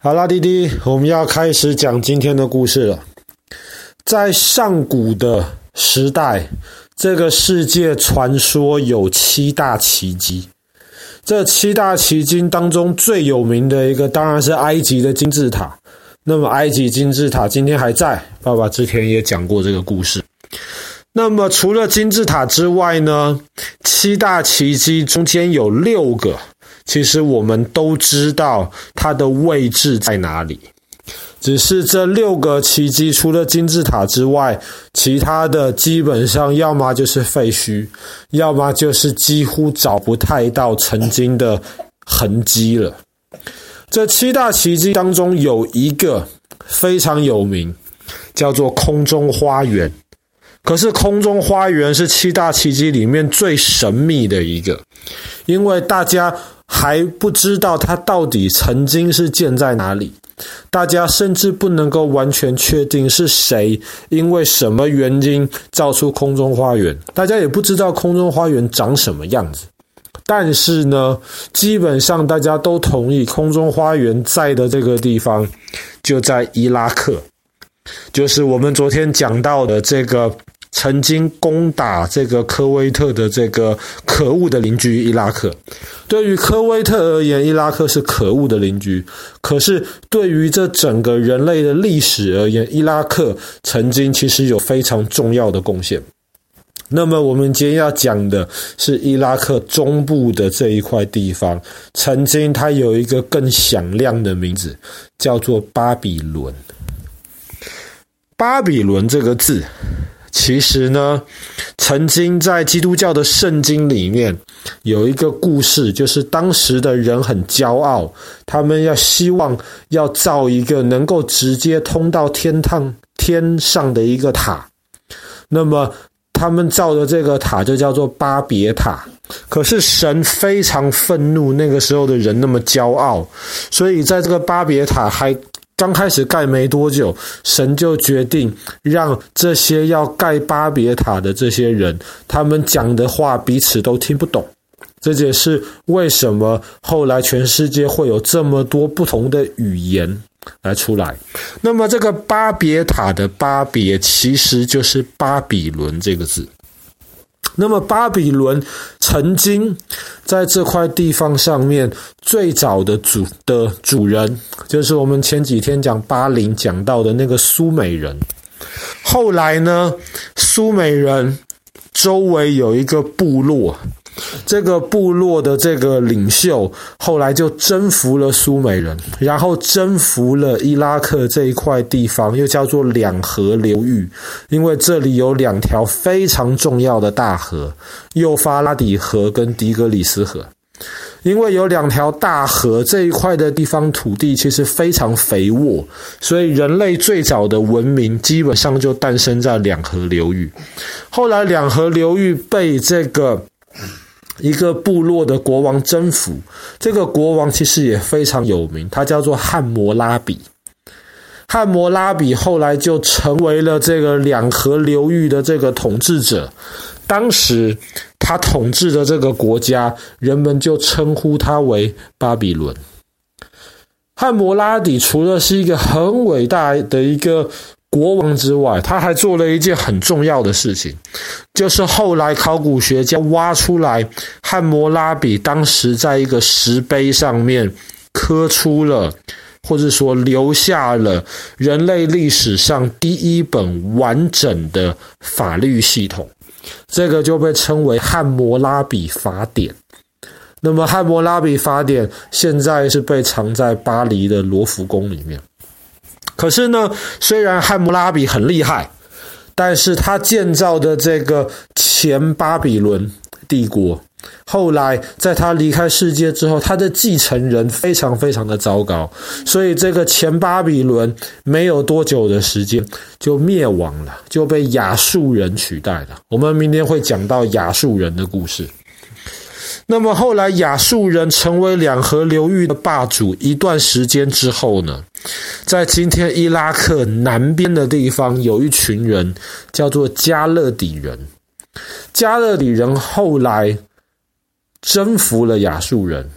好啦，弟弟，我们要开始讲今天的故事了。在上古的时代，这个世界传说有七大奇迹。这七大奇迹当中最有名的一个，当然是埃及的金字塔。那么，埃及金字塔今天还在。爸爸之前也讲过这个故事。那么，除了金字塔之外呢，七大奇迹中间有六个。其实我们都知道它的位置在哪里，只是这六个奇迹除了金字塔之外，其他的基本上要么就是废墟，要么就是几乎找不太到曾经的痕迹了。这七大奇迹当中有一个非常有名，叫做空中花园。可是空中花园是七大奇迹里面最神秘的一个，因为大家。还不知道它到底曾经是建在哪里，大家甚至不能够完全确定是谁因为什么原因造出空中花园，大家也不知道空中花园长什么样子。但是呢，基本上大家都同意，空中花园在的这个地方就在伊拉克，就是我们昨天讲到的这个。曾经攻打这个科威特的这个可恶的邻居伊拉克，对于科威特而言，伊拉克是可恶的邻居。可是对于这整个人类的历史而言，伊拉克曾经其实有非常重要的贡献。那么我们今天要讲的是伊拉克中部的这一块地方，曾经它有一个更响亮的名字，叫做巴比伦。巴比伦这个字。其实呢，曾经在基督教的圣经里面有一个故事，就是当时的人很骄傲，他们要希望要造一个能够直接通到天堂天上的一个塔。那么他们造的这个塔就叫做巴别塔。可是神非常愤怒，那个时候的人那么骄傲，所以在这个巴别塔还。刚开始盖没多久，神就决定让这些要盖巴别塔的这些人，他们讲的话彼此都听不懂。这也是为什么后来全世界会有这么多不同的语言来出来。那么这个巴别塔的巴别，其实就是巴比伦这个字。那么，巴比伦曾经在这块地方上面最早的主的主人，就是我们前几天讲巴林讲到的那个苏美人。后来呢，苏美人周围有一个部落。这个部落的这个领袖后来就征服了苏美人，然后征服了伊拉克这一块地方，又叫做两河流域，因为这里有两条非常重要的大河，幼发拉底河跟底格里斯河。因为有两条大河，这一块的地方土地其实非常肥沃，所以人类最早的文明基本上就诞生在两河流域。后来两河流域被这个。一个部落的国王征服，这个国王其实也非常有名，他叫做汉谟拉比。汉谟拉比后来就成为了这个两河流域的这个统治者。当时他统治的这个国家，人们就称呼他为巴比伦。汉谟拉比除了是一个很伟大的一个。国王之外，他还做了一件很重要的事情，就是后来考古学家挖出来汉谟拉比当时在一个石碑上面刻出了，或者说留下了人类历史上第一本完整的法律系统，这个就被称为汉谟拉比法典。那么汉谟拉比法典现在是被藏在巴黎的罗浮宫里面。可是呢，虽然汉谟拉比很厉害，但是他建造的这个前巴比伦帝国，后来在他离开世界之后，他的继承人非常非常的糟糕，所以这个前巴比伦没有多久的时间就灭亡了，就被亚述人取代了。我们明天会讲到亚述人的故事。那么后来亚述人成为两河流域的霸主一段时间之后呢，在今天伊拉克南边的地方有一群人叫做加勒底人。加勒底人后来征服了亚述人，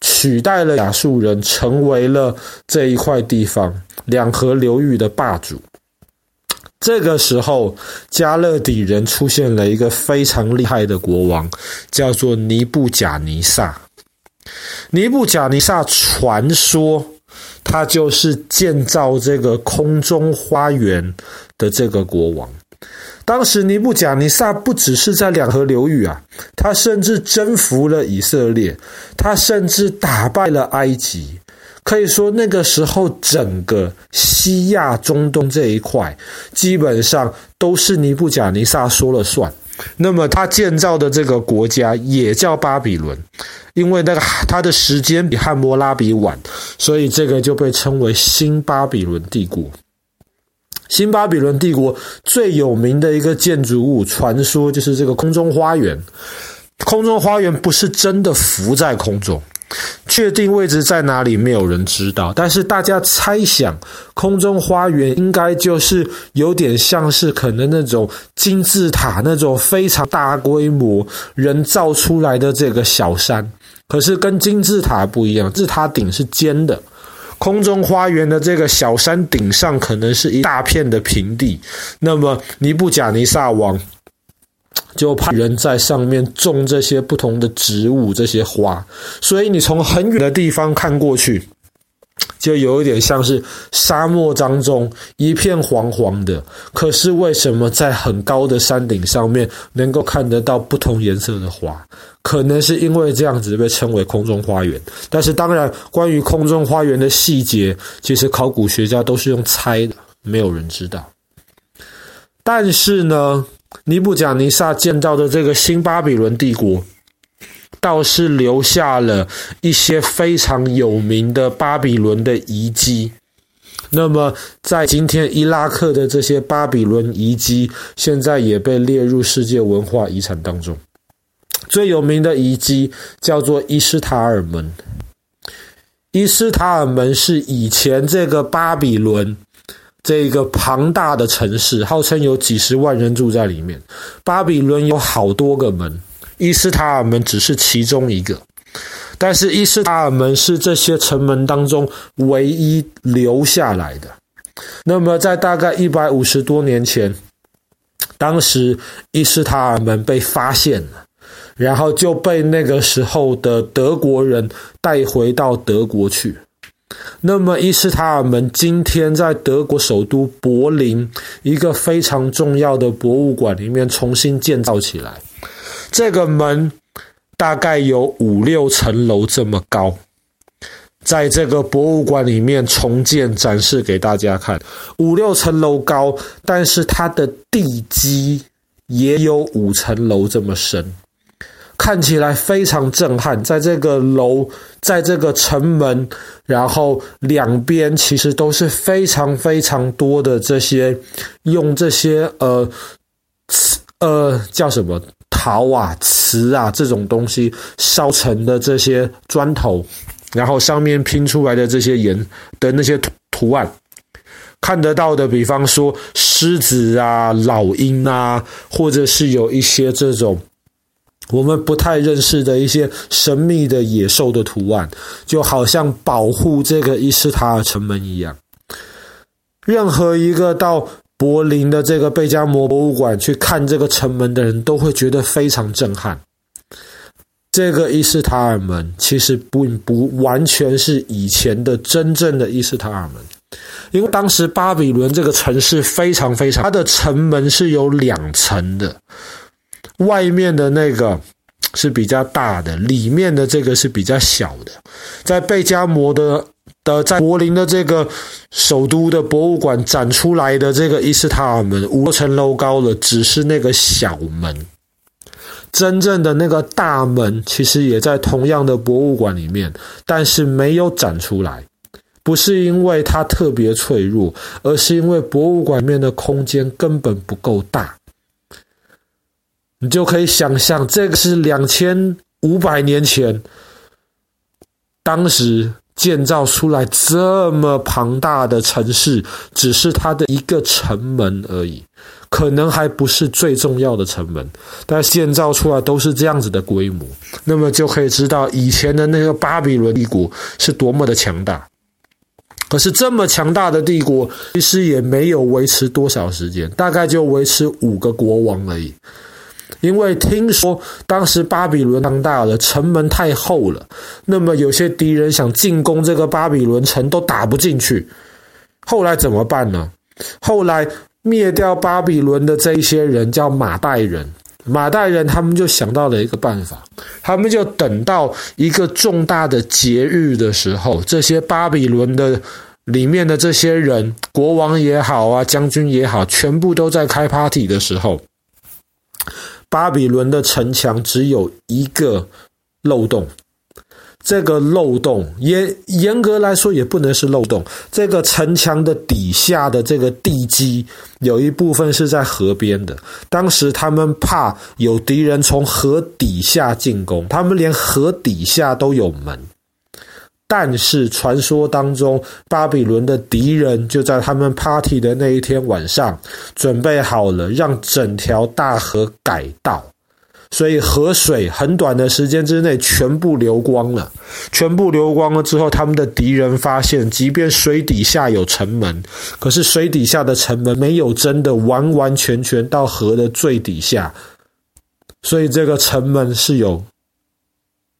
取代了亚述人，成为了这一块地方两河流域的霸主。这个时候，加勒底人出现了一个非常厉害的国王，叫做尼布甲尼撒。尼布甲尼撒传说，他就是建造这个空中花园的这个国王。当时尼布甲尼撒不只是在两河流域啊，他甚至征服了以色列，他甚至打败了埃及。可以说，那个时候整个西亚、中东这一块，基本上都是尼布甲尼撒说了算。那么他建造的这个国家也叫巴比伦，因为那个他的时间比汉谟拉比晚，所以这个就被称为新巴比伦帝国。新巴比伦帝国最有名的一个建筑物，传说就是这个空中花园。空中花园不是真的浮在空中。确定位置在哪里，没有人知道。但是大家猜想，空中花园应该就是有点像是可能那种金字塔那种非常大规模人造出来的这个小山。可是跟金字塔不一样，金字塔顶是尖的，空中花园的这个小山顶上可能是一大片的平地。那么尼布甲尼撒王。就派人在上面种这些不同的植物，这些花，所以你从很远的地方看过去，就有一点像是沙漠当中一片黄黄的。可是为什么在很高的山顶上面能够看得到不同颜色的花？可能是因为这样子被称为空中花园。但是当然，关于空中花园的细节，其实考古学家都是用猜的，没有人知道。但是呢，尼布甲尼撒建造的这个新巴比伦帝国，倒是留下了一些非常有名的巴比伦的遗迹。那么，在今天伊拉克的这些巴比伦遗迹，现在也被列入世界文化遗产当中。最有名的遗迹叫做伊斯塔尔门。伊斯塔尔门是以前这个巴比伦。这个庞大的城市，号称有几十万人住在里面。巴比伦有好多个门，伊斯塔尔门只是其中一个。但是伊斯塔尔门是这些城门当中唯一留下来的。那么在大概一百五十多年前，当时伊斯塔尔门被发现了，然后就被那个时候的德国人带回到德国去。那么，伊斯塔尔门今天在德国首都柏林一个非常重要的博物馆里面重新建造起来。这个门大概有五六层楼这么高，在这个博物馆里面重建展示给大家看。五六层楼高，但是它的地基也有五层楼这么深。看起来非常震撼，在这个楼，在这个城门，然后两边其实都是非常非常多的这些用这些呃呃叫什么陶啊、瓷啊这种东西烧成的这些砖头，然后上面拼出来的这些颜的那些图图案，看得到的，比方说狮子啊、老鹰啊，或者是有一些这种。我们不太认识的一些神秘的野兽的图案，就好像保护这个伊斯塔尔城门一样。任何一个到柏林的这个贝加摩博物馆去看这个城门的人，都会觉得非常震撼。这个伊斯塔尔门其实不不完全是以前的真正的伊斯塔尔门，因为当时巴比伦这个城市非常非常，它的城门是有两层的。外面的那个是比较大的，里面的这个是比较小的。在贝加摩的的在柏林的这个首都的博物馆展出来的这个伊斯塔尔门，五层楼高的，只是那个小门。真正的那个大门其实也在同样的博物馆里面，但是没有展出来。不是因为它特别脆弱，而是因为博物馆里面的空间根本不够大。你就可以想象，这个是两千五百年前，当时建造出来这么庞大的城市，只是它的一个城门而已，可能还不是最重要的城门，但建造出来都是这样子的规模，那么就可以知道以前的那个巴比伦帝国是多么的强大。可是这么强大的帝国，其实也没有维持多少时间，大概就维持五个国王而已。因为听说当时巴比伦强大了，城门太厚了，那么有些敌人想进攻这个巴比伦城都打不进去。后来怎么办呢？后来灭掉巴比伦的这一些人叫马代人。马代人他们就想到了一个办法，他们就等到一个重大的节日的时候，这些巴比伦的里面的这些人，国王也好啊，将军也好，全部都在开 party 的时候，巴比伦的城墙只有一个漏洞。这个漏洞严严格来说也不能是漏洞。这个城墙的底下的这个地基有一部分是在河边的。当时他们怕有敌人从河底下进攻，他们连河底下都有门。但是传说当中，巴比伦的敌人就在他们 party 的那一天晚上准备好了，让整条大河改道。所以河水很短的时间之内全部流光了，全部流光了之后，他们的敌人发现，即便水底下有城门，可是水底下的城门没有真的完完全全到河的最底下，所以这个城门是有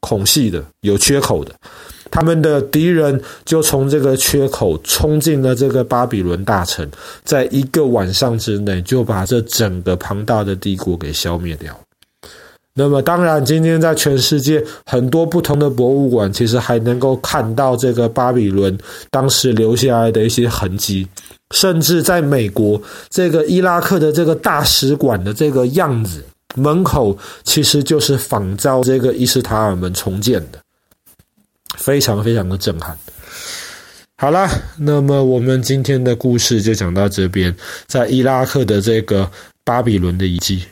孔隙的，有缺口的。他们的敌人就从这个缺口冲进了这个巴比伦大城，在一个晚上之内就把这整个庞大的帝国给消灭掉。那么，当然，今天在全世界很多不同的博物馆，其实还能够看到这个巴比伦当时留下来的一些痕迹，甚至在美国这个伊拉克的这个大使馆的这个样子，门口其实就是仿照这个伊斯塔尔门重建的，非常非常的震撼。好了，那么我们今天的故事就讲到这边，在伊拉克的这个巴比伦的遗迹。